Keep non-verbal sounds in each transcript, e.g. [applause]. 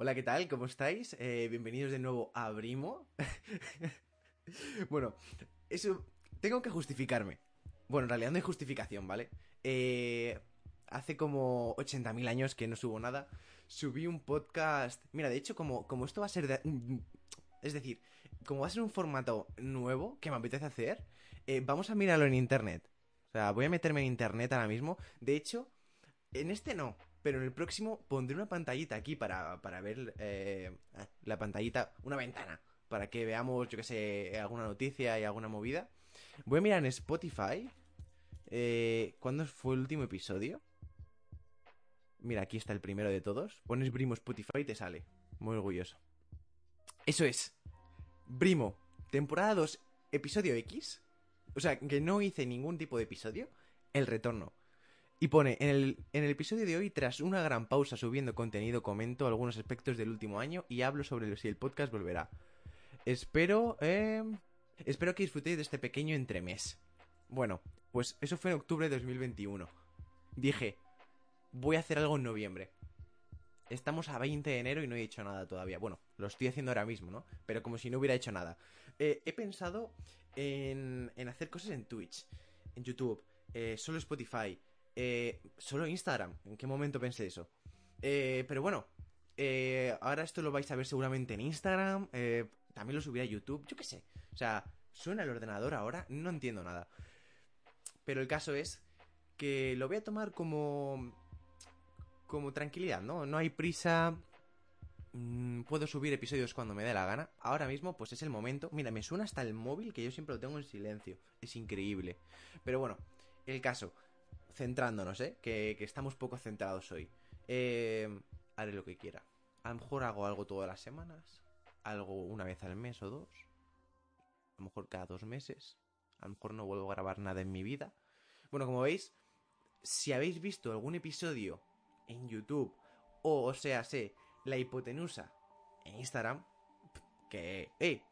Hola, ¿qué tal? ¿Cómo estáis? Eh, bienvenidos de nuevo a Brimo. [laughs] bueno, eso... Tengo que justificarme. Bueno, en realidad no hay justificación, ¿vale? Eh, hace como 80.000 años que no subo nada. Subí un podcast... Mira, de hecho, como, como esto va a ser de... Es decir, como va a ser un formato nuevo que me apetece hacer, eh, vamos a mirarlo en internet. O sea, voy a meterme en internet ahora mismo. De hecho, en este no, pero en el próximo pondré una pantallita aquí para, para ver eh, la pantallita, una ventana, para que veamos, yo que sé, alguna noticia y alguna movida. Voy a mirar en Spotify. Eh, ¿Cuándo fue el último episodio? Mira, aquí está el primero de todos. Pones Brimo Spotify y te sale. Muy orgulloso. Eso es. Brimo, temporada 2, episodio X. O sea, que no hice ningún tipo de episodio. El retorno. Y pone, en el, en el episodio de hoy, tras una gran pausa subiendo contenido, comento algunos aspectos del último año y hablo sobre si el podcast volverá. Espero, eh, espero que disfrutéis de este pequeño entremés. Bueno, pues eso fue en octubre de 2021. Dije, voy a hacer algo en noviembre. Estamos a 20 de enero y no he hecho nada todavía. Bueno, lo estoy haciendo ahora mismo, ¿no? Pero como si no hubiera hecho nada. Eh, he pensado en, en hacer cosas en Twitch, en YouTube, eh, solo Spotify, eh, solo Instagram. ¿En qué momento pensé eso? Eh, pero bueno, eh, ahora esto lo vais a ver seguramente en Instagram. Eh, también lo subiré a YouTube. Yo qué sé. O sea, suena el ordenador ahora. No entiendo nada. Pero el caso es que lo voy a tomar como. como tranquilidad, ¿no? No hay prisa. Mm, puedo subir episodios cuando me dé la gana. Ahora mismo, pues es el momento. Mira, me suena hasta el móvil que yo siempre lo tengo en silencio. Es increíble. Pero bueno, el caso centrándonos, ¿eh? Que, que estamos poco centrados hoy. Eh, haré lo que quiera. A lo mejor hago algo todas las semanas. Algo una vez al mes o dos. A lo mejor cada dos meses. A lo mejor no vuelvo a grabar nada en mi vida. Bueno, como veis, si habéis visto algún episodio en YouTube o, o sea, sé, la hipotenusa en Instagram, que, ¡eh!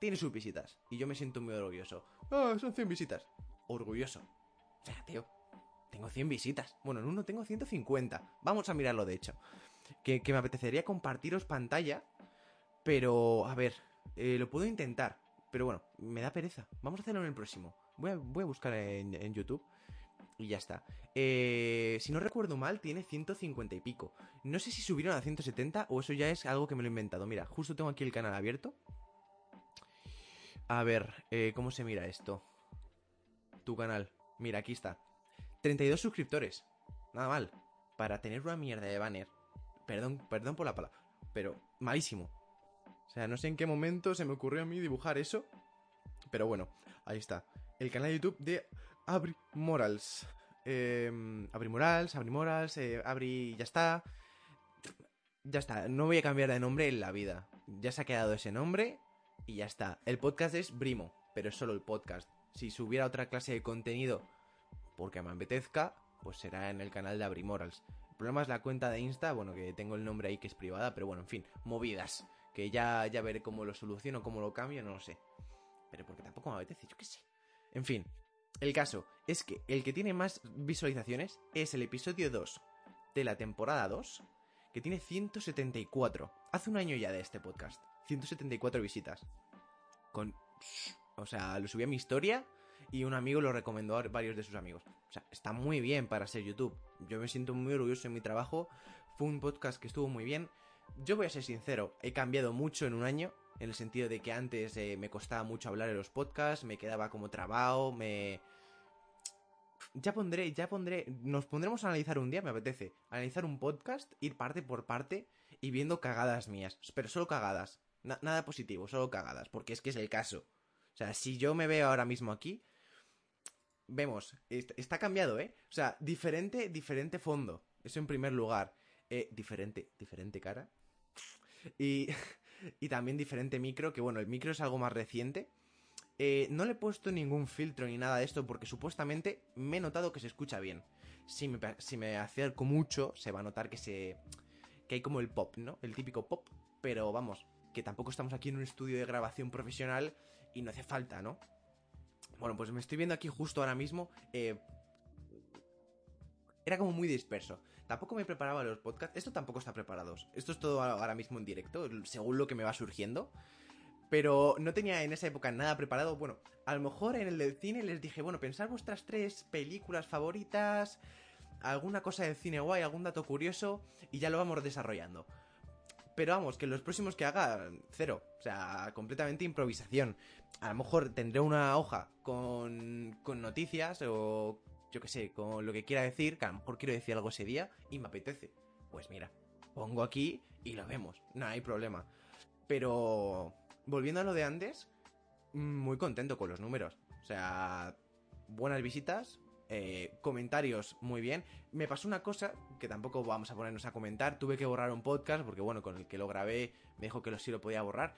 Tiene sus visitas. Y yo me siento muy orgulloso. ¡Ah, son 100 visitas! Orgulloso. O sea, tío, tengo 100 visitas. Bueno, en uno tengo 150. Vamos a mirarlo, de hecho. Que, me apetecería compartiros pantalla. Pero, a ver, eh, lo puedo intentar. Pero bueno, me da pereza. Vamos a hacerlo en el próximo. Voy a, buscar en, en, YouTube. Y ya está. Eh, si no recuerdo mal, tiene 150 y pico. No sé si subieron a 170 o eso ya es algo que me lo he inventado. Mira, justo tengo aquí el canal abierto. A ver, eh, ¿cómo se mira esto? Tu canal. Mira, aquí está. 32 suscriptores. Nada mal. Para tener una mierda de banner. Perdón, perdón por la palabra. Pero malísimo. O sea, no sé en qué momento se me ocurrió a mí dibujar eso. Pero bueno, ahí está. El canal de YouTube de Abri Morals. Eh, Abri Morals, Abri Morals, eh, Abri... Ya está. Ya está. No voy a cambiar de nombre en la vida. Ya se ha quedado ese nombre y ya está. El podcast es Brimo, pero es solo el podcast. Si subiera otra clase de contenido porque me apetezca, pues será en el canal de Abrimorals. El problema es la cuenta de Insta, bueno, que tengo el nombre ahí que es privada, pero bueno, en fin, movidas. Que ya, ya veré cómo lo soluciono, cómo lo cambio, no lo sé. Pero porque tampoco me apetece, yo qué sé. En fin, el caso es que el que tiene más visualizaciones es el episodio 2 de la temporada 2, que tiene 174. Hace un año ya de este podcast. 174 visitas. Con... O sea, lo subí a mi historia y un amigo lo recomendó a varios de sus amigos. O sea, está muy bien para ser YouTube. Yo me siento muy orgulloso en mi trabajo. Fue un podcast que estuvo muy bien. Yo voy a ser sincero, he cambiado mucho en un año, en el sentido de que antes eh, me costaba mucho hablar en los podcasts, me quedaba como trabado, me... Ya pondré, ya pondré, nos pondremos a analizar un día, me apetece, analizar un podcast, ir parte por parte y viendo cagadas mías, pero solo cagadas, Na nada positivo, solo cagadas, porque es que es el caso. O sea, si yo me veo ahora mismo aquí, vemos, está cambiado, ¿eh? O sea, diferente, diferente fondo. Eso en primer lugar. Eh, diferente, diferente cara. Y, [laughs] y también diferente micro, que bueno, el micro es algo más reciente. Eh, no le he puesto ningún filtro ni nada de esto porque supuestamente me he notado que se escucha bien. Si me, si me acerco mucho, se va a notar que se. que hay como el pop, ¿no? El típico pop. Pero vamos, que tampoco estamos aquí en un estudio de grabación profesional y no hace falta, ¿no? Bueno, pues me estoy viendo aquí justo ahora mismo. Eh, era como muy disperso. Tampoco me preparaba los podcasts. Esto tampoco está preparado. Esto es todo ahora mismo en directo, según lo que me va surgiendo. Pero no tenía en esa época nada preparado. Bueno, a lo mejor en el del cine les dije, bueno, pensar vuestras tres películas favoritas, alguna cosa del cine guay, algún dato curioso, y ya lo vamos desarrollando. Pero vamos, que los próximos que haga, cero. O sea, completamente improvisación. A lo mejor tendré una hoja con, con noticias o yo qué sé, con lo que quiera decir, que a lo mejor quiero decir algo ese día y me apetece. Pues mira, pongo aquí y lo vemos. No hay problema. Pero, volviendo a lo de antes, muy contento con los números. O sea, buenas visitas, eh, comentarios muy bien. Me pasó una cosa que tampoco vamos a ponernos a comentar. Tuve que borrar un podcast porque, bueno, con el que lo grabé me dijo que lo sí lo podía borrar.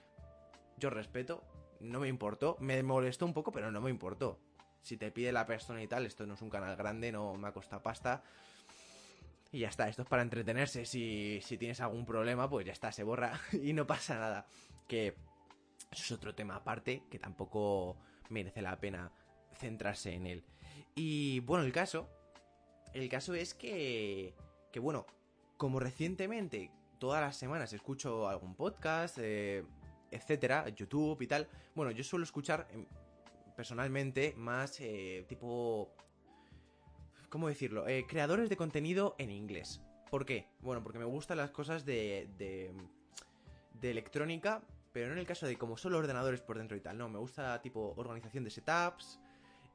Yo respeto, no me importó. Me molestó un poco, pero no me importó. Si te pide la persona y tal, esto no es un canal grande, no me ha costado pasta. Y ya está, esto es para entretenerse. Si, si tienes algún problema, pues ya está, se borra [laughs] y no pasa nada. Que eso es otro tema aparte, que tampoco merece la pena centrarse en él. Y bueno, el caso. El caso es que. Que bueno, como recientemente, todas las semanas escucho algún podcast, eh, etcétera, YouTube y tal. Bueno, yo suelo escuchar em, personalmente más eh, tipo. ¿Cómo decirlo? Eh, creadores de contenido en inglés. ¿Por qué? Bueno, porque me gustan las cosas de, de, de electrónica, pero no en el caso de como solo ordenadores por dentro y tal. No, me gusta tipo organización de setups,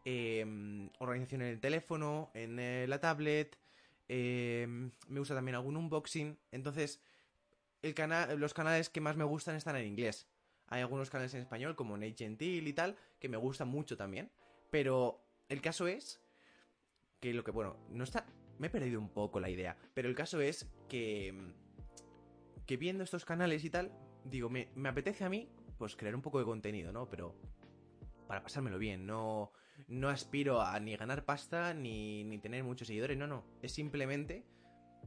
Em, organización en el teléfono, en eh, la tablet, em, me gusta también algún unboxing. Entonces, los canales que más me gustan están en inglés. Hay algunos canales en español, como Nate Gentil y tal, que me gustan mucho también. Pero el caso es que lo que, bueno, no está... Me he perdido un poco la idea, pero el caso es que... Que viendo estos canales y tal, digo, me, me apetece a mí, pues crear un poco de contenido, ¿no? Pero para pasármelo bien, no no aspiro a ni ganar pasta ni, ni tener muchos seguidores, no, no. Es simplemente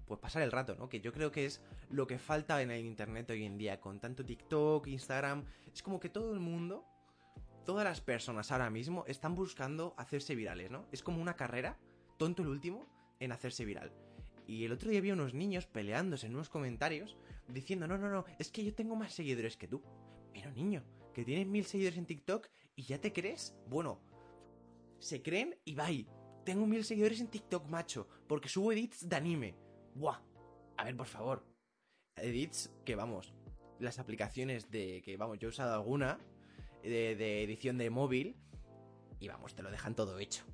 pues pasar el rato, ¿no? Que yo creo que es lo que falta en el internet hoy en día, con tanto TikTok, Instagram, es como que todo el mundo, todas las personas ahora mismo están buscando hacerse virales, ¿no? Es como una carrera, tonto el último, en hacerse viral. Y el otro día vi unos niños peleándose en unos comentarios diciendo, no, no, no, es que yo tengo más seguidores que tú. Pero niño, que tienes mil seguidores en TikTok y ya te crees, bueno, se creen y bye. Tengo mil seguidores en TikTok, macho, porque subo edits de anime. Buah. A ver, por favor. Edits que vamos. Las aplicaciones de que, vamos, yo he usado alguna de, edición de móvil y vamos, te lo dejan todo hecho.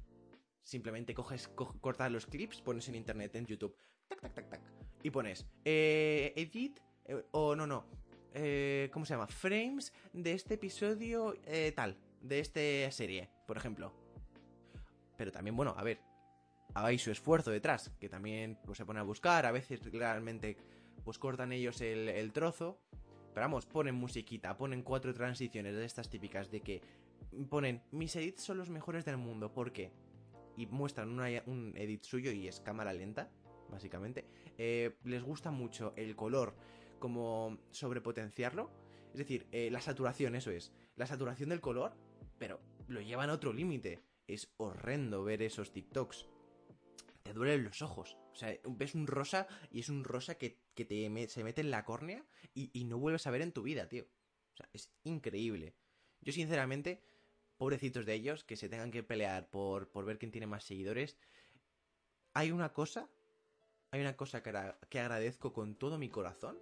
Simplemente coges, cortas los clips, pones en internet, en YouTube, tac, tac, tac, tac, y pones eh, edit, eh, o no, no, eh, ¿cómo se llama? Frames de este episodio eh, tal, de esta serie, por ejemplo. Pero también, bueno, a ver, hay su esfuerzo detrás, que también pues, se pone a buscar, a veces realmente pues cortan ellos el, trozo, pero vamos, ponen musiquita, ponen cuatro transiciones de estas típicas de que ponen mis edits son los mejores del mundo, ¿por qué? Y muestran un edit suyo y es cámara lenta, básicamente. Eh, les gusta mucho el color, como sobrepotenciarlo. Es decir, eh, la saturación, eso es. La saturación del color, pero lo llevan a otro límite es horrendo ver esos TikToks. Te duelen los ojos. O sea, ves un rosa y es un rosa que, te, se mete en la córnea y, no vuelves a ver en tu vida, tío. O sea, es increíble. Yo, sinceramente, pobrecitos de ellos, que se tengan que pelear por, por ver quién tiene más seguidores. Hay una cosa, hay una cosa que, que agradezco con todo mi corazón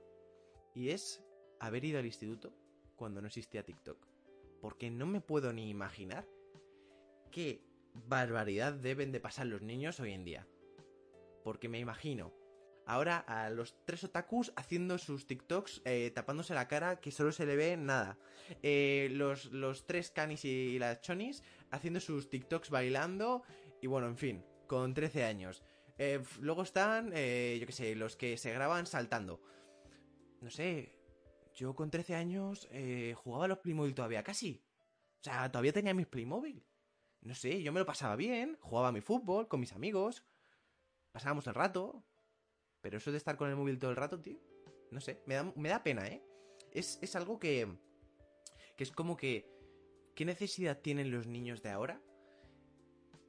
y es haber ido al instituto cuando no existía TikTok. Porque no me puedo ni imaginar qué barbaridad deben de pasar los niños hoy en día. Porque me imagino ahora a los tres otakus haciendo sus TikToks eh, tapándose la cara que solo se le ve nada. Eh, los, los, tres canis y las chonis haciendo sus TikToks bailando y bueno, en fin, con 13 años. Eh, luego están, yo qué sé, los que se graban saltando. No sé, yo con 13 años jugaba a los Playmobil todavía casi. O sea, todavía tenía mis Playmobil. No sé, yo me lo pasaba bien, jugaba mi fútbol con mis amigos, pasábamos el rato. Pero eso de estar con el móvil todo el rato, tío, no sé, me da, me da pena, ¿eh? Es, es algo que, que es como que... ¿Qué necesidad tienen los niños de ahora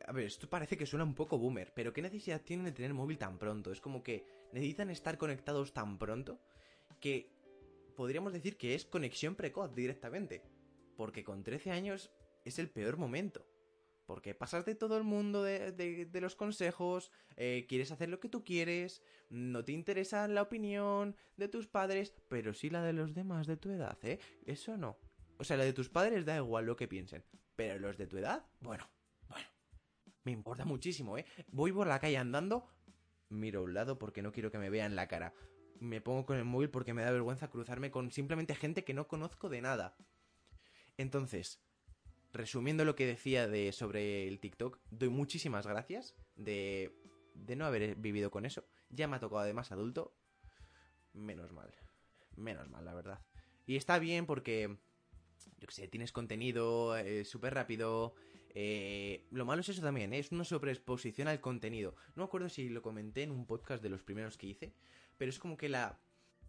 A ver, esto parece que suena un poco boomer, pero ¿qué necesidad tienen de tener móvil tan pronto? Es como que necesitan estar conectados tan pronto que podríamos decir que es conexión precoz directamente. Porque con 13 años es el peor momento. Porque pasas de todo el mundo de, los consejos, eh, quieres hacer lo que tú quieres, no te interesa la opinión de tus padres, pero sí la de los demás de tu edad, ¿eh? Eso no. O sea, la de tus padres da igual lo que piensen, pero los de tu edad, bueno, bueno, me importa muchísimo, ¿eh? Voy por la calle andando, miro a un lado porque no quiero que me vean la cara. Me pongo con el móvil porque me da vergüenza cruzarme con simplemente gente que no conozco de nada. Entonces, resumiendo lo que decía de sobre el TikTok, doy muchísimas gracias de, de no haber vivido con eso. Ya me ha tocado además adulto. Menos mal. Menos mal, la verdad. Y está bien porque, yo que sé, tienes contenido eh, súper rápido. Eh, lo malo es eso también, ¿eh? es una sobreexposición al contenido. No me acuerdo si lo comenté en un podcast de los primeros que hice, pero es como que la,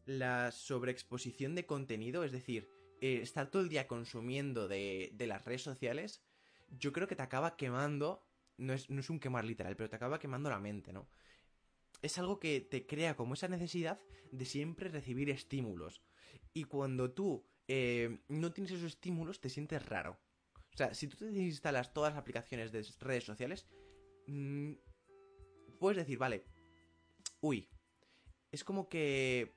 la sobreexposición de contenido, es decir, eh, estar todo el día consumiendo de, las redes sociales, yo creo que te acaba quemando, no es, un quemar literal, pero te acaba quemando la mente, ¿no? Es algo que te crea como esa necesidad de siempre recibir estímulos. Y cuando tú eh, no tienes esos estímulos, te sientes raro. O sea, si tú te instalas todas las aplicaciones de redes sociales, mm, puedes decir, vale, uy, es como que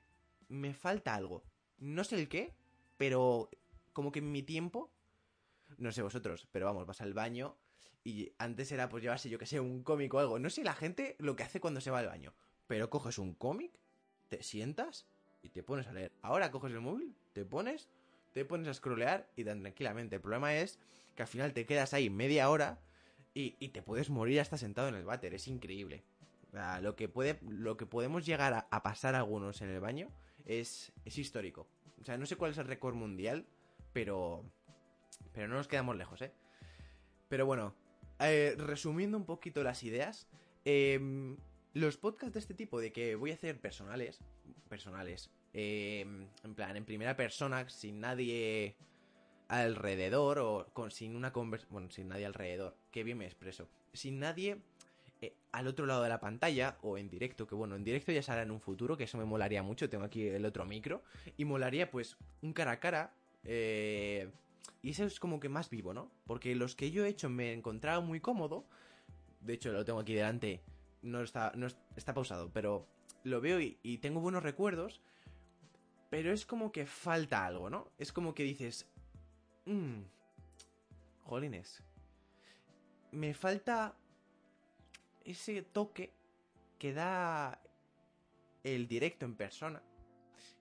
me falta algo. No sé el qué, pero como que en mi tiempo, no sé vosotros, pero vamos, vas al baño y antes era pues llevarse, yo que sé, un cómic o algo. No sé la gente lo que hace cuando se va al baño, pero coges un cómic, te sientas y te pones a leer. Ahora coges el móvil, te pones, te pones a scrollear y tan tranquilamente. El problema es que al final te quedas ahí media hora y, te puedes morir hasta sentado en el váter. Es increíble. lo, que puede, lo que podemos llegar a, a pasar algunos en el baño es, es histórico. O sea, no sé cuál es el récord mundial, pero. Pero no nos quedamos lejos, ¿eh? Pero bueno, eh, resumiendo un poquito las ideas, em, los podcasts de este tipo, de que voy a hacer personales, personales, em, en plan, en primera persona, sin nadie alrededor, o con, sin una conversación, bueno, sin nadie alrededor, que bien me expreso, sin nadie eh, al otro lado de la pantalla o en directo, que bueno, en directo ya será en un futuro, que eso me molaría mucho, tengo aquí el otro micro, y molaría pues un cara a cara, eh, y eso es como que más vivo, ¿no? Porque los que yo he hecho me he encontrado muy cómodo, de hecho lo tengo aquí delante, no está, no está pausado, pero lo veo y, tengo buenos recuerdos, pero es como que falta algo, ¿no? Es como que dices, mmm, jolines, me falta ese toque que da el directo en persona,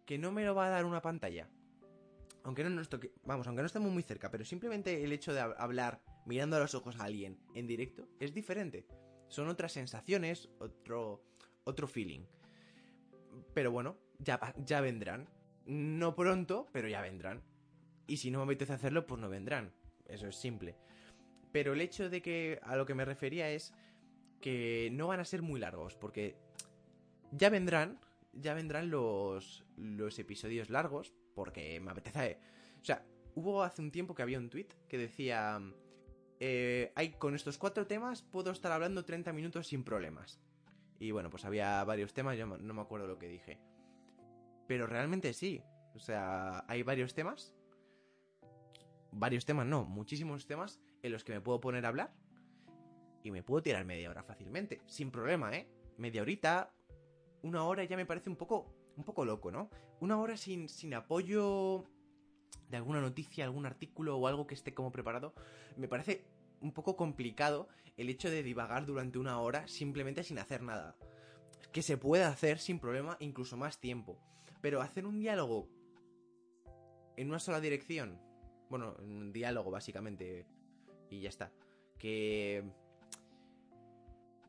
que no me lo va a dar una pantalla. Aunque no nos toque, vamos, aunque no estemos muy cerca, pero simplemente el hecho de hablar mirando a los ojos a alguien en directo es diferente. Son otras sensaciones, otro, otro feeling. Pero bueno, ya, ya vendrán. No pronto, pero ya vendrán. Y si no me apetece hacerlo, pues no vendrán. Eso es simple. Pero el hecho de que a lo que me refería es que no van a ser muy largos, porque ya vendrán, ya vendrán los, los episodios largos, porque me apetece... O sea, hubo hace un tiempo que había un tweet que decía... Eh, hay, con estos cuatro temas puedo estar hablando 30 minutos sin problemas. Y bueno, pues había varios temas, yo no me acuerdo lo que dije. Pero realmente sí. O sea, hay varios temas. Varios temas, no, muchísimos temas en los que me puedo poner a hablar y me puedo tirar media hora fácilmente, sin problema, ¿eh? Media horita, una hora ya me parece un poco, un poco loco, ¿no? Una hora sin, sin apoyo de alguna noticia, algún artículo o algo que esté como preparado, me parece un poco complicado el hecho de divagar durante una hora simplemente sin hacer nada. Que se puede hacer sin problema incluso más tiempo. Pero hacer un diálogo en una sola dirección, bueno, un diálogo básicamente, y ya está. Que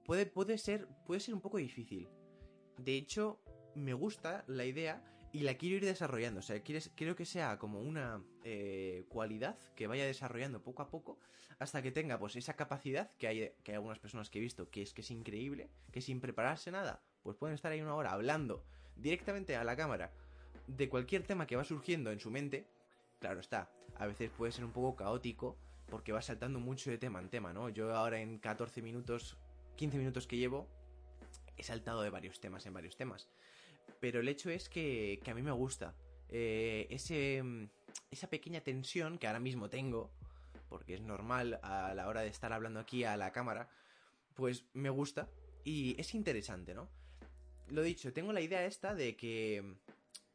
puede, puede, ser, puede ser un poco difícil. De hecho, me gusta la idea y la quiero ir desarrollando. O sea, quiero que sea como una eh, cualidad que vaya desarrollando poco a poco hasta que tenga pues esa capacidad que hay, que hay algunas personas que he visto que es que es increíble, que sin prepararse nada, pues pueden estar ahí una hora hablando directamente a la cámara de cualquier tema que va surgiendo en su mente. Claro está, a veces puede ser un poco caótico porque va saltando mucho de tema en tema, ¿no? Yo ahora en 14 minutos, 15 minutos que llevo, he saltado de varios temas en varios temas. Pero el hecho es que, que a mí me gusta. Eh, ese, esa pequeña tensión que ahora mismo tengo, porque es normal a la hora de estar hablando aquí a la cámara, pues me gusta y es interesante, ¿no? Lo dicho, tengo la idea esta de que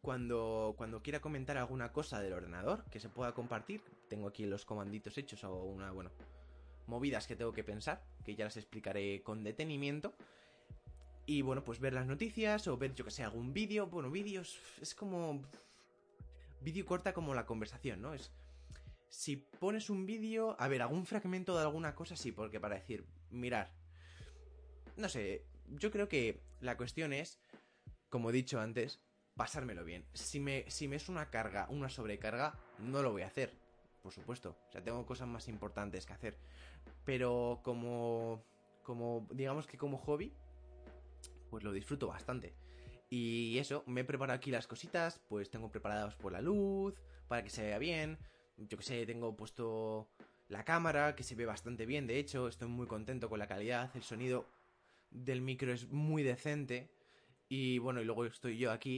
cuando, cuando quiera comentar alguna cosa del ordenador que se pueda compartir, tengo aquí los comanditos hechos o una, bueno, movidas que tengo que pensar, que ya las explicaré con detenimiento. Y bueno, pues ver las noticias o ver, yo que sé, algún vídeo. Bueno, vídeos es como... Vídeo corta como la conversación, ¿no? Es... Si pones un vídeo... A ver, algún fragmento de alguna cosa sí, porque para decir, mirar. No sé, yo creo que la cuestión es, como he dicho antes, pasármelo bien. Si me, si me es una carga, una sobrecarga, no lo voy a hacer. Por supuesto. O sea, tengo cosas más importantes que hacer. Pero como... Como... Digamos que como hobby, pues lo disfruto bastante. Y eso, me he preparado aquí las cositas, pues tengo preparadas por la luz, para que se vea bien. Yo que sé, tengo puesto la cámara, que se ve bastante bien, de hecho, estoy muy contento con la calidad, el sonido del micro es muy decente. Y bueno, y luego estoy yo aquí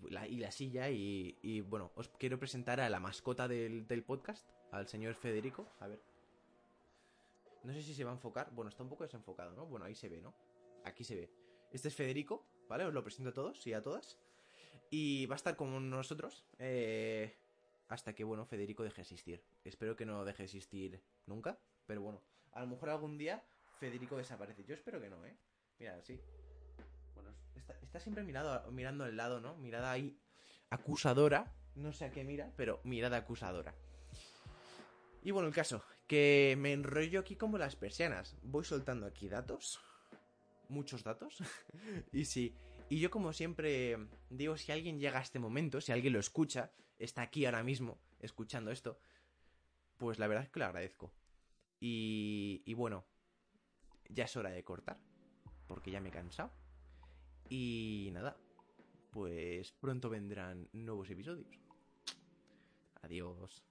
y la, y la silla y, y, bueno, os quiero presentar a la mascota del, del podcast, al señor Federico. A ver. No sé si se va a enfocar. Bueno, está un poco desenfocado, ¿no? Bueno, ahí se ve, ¿no? Aquí se ve. Este es Federico, ¿vale? Os lo presento a todos y a todas. Y va a estar con nosotros eh, hasta que, bueno, Federico deje de existir. Espero que no deje de existir nunca, pero bueno, a lo mejor algún día Federico desaparece. Yo espero que no, ¿eh? Mira, sí. Siempre mirado, mirando al lado, ¿no? Mirada ahí acusadora. No sé a qué mira, pero mirada acusadora. Y bueno, el caso, que me enrollo aquí como las persianas. Voy soltando aquí datos muchos datos. [laughs] y sí, y yo como siempre digo, si alguien llega a este momento, si alguien lo escucha, está aquí ahora mismo escuchando esto, pues la verdad es que lo agradezco. Y bueno, ya es hora de cortar, porque ya me he cansado. Y nada, pues pronto vendrán nuevos episodios. Adiós.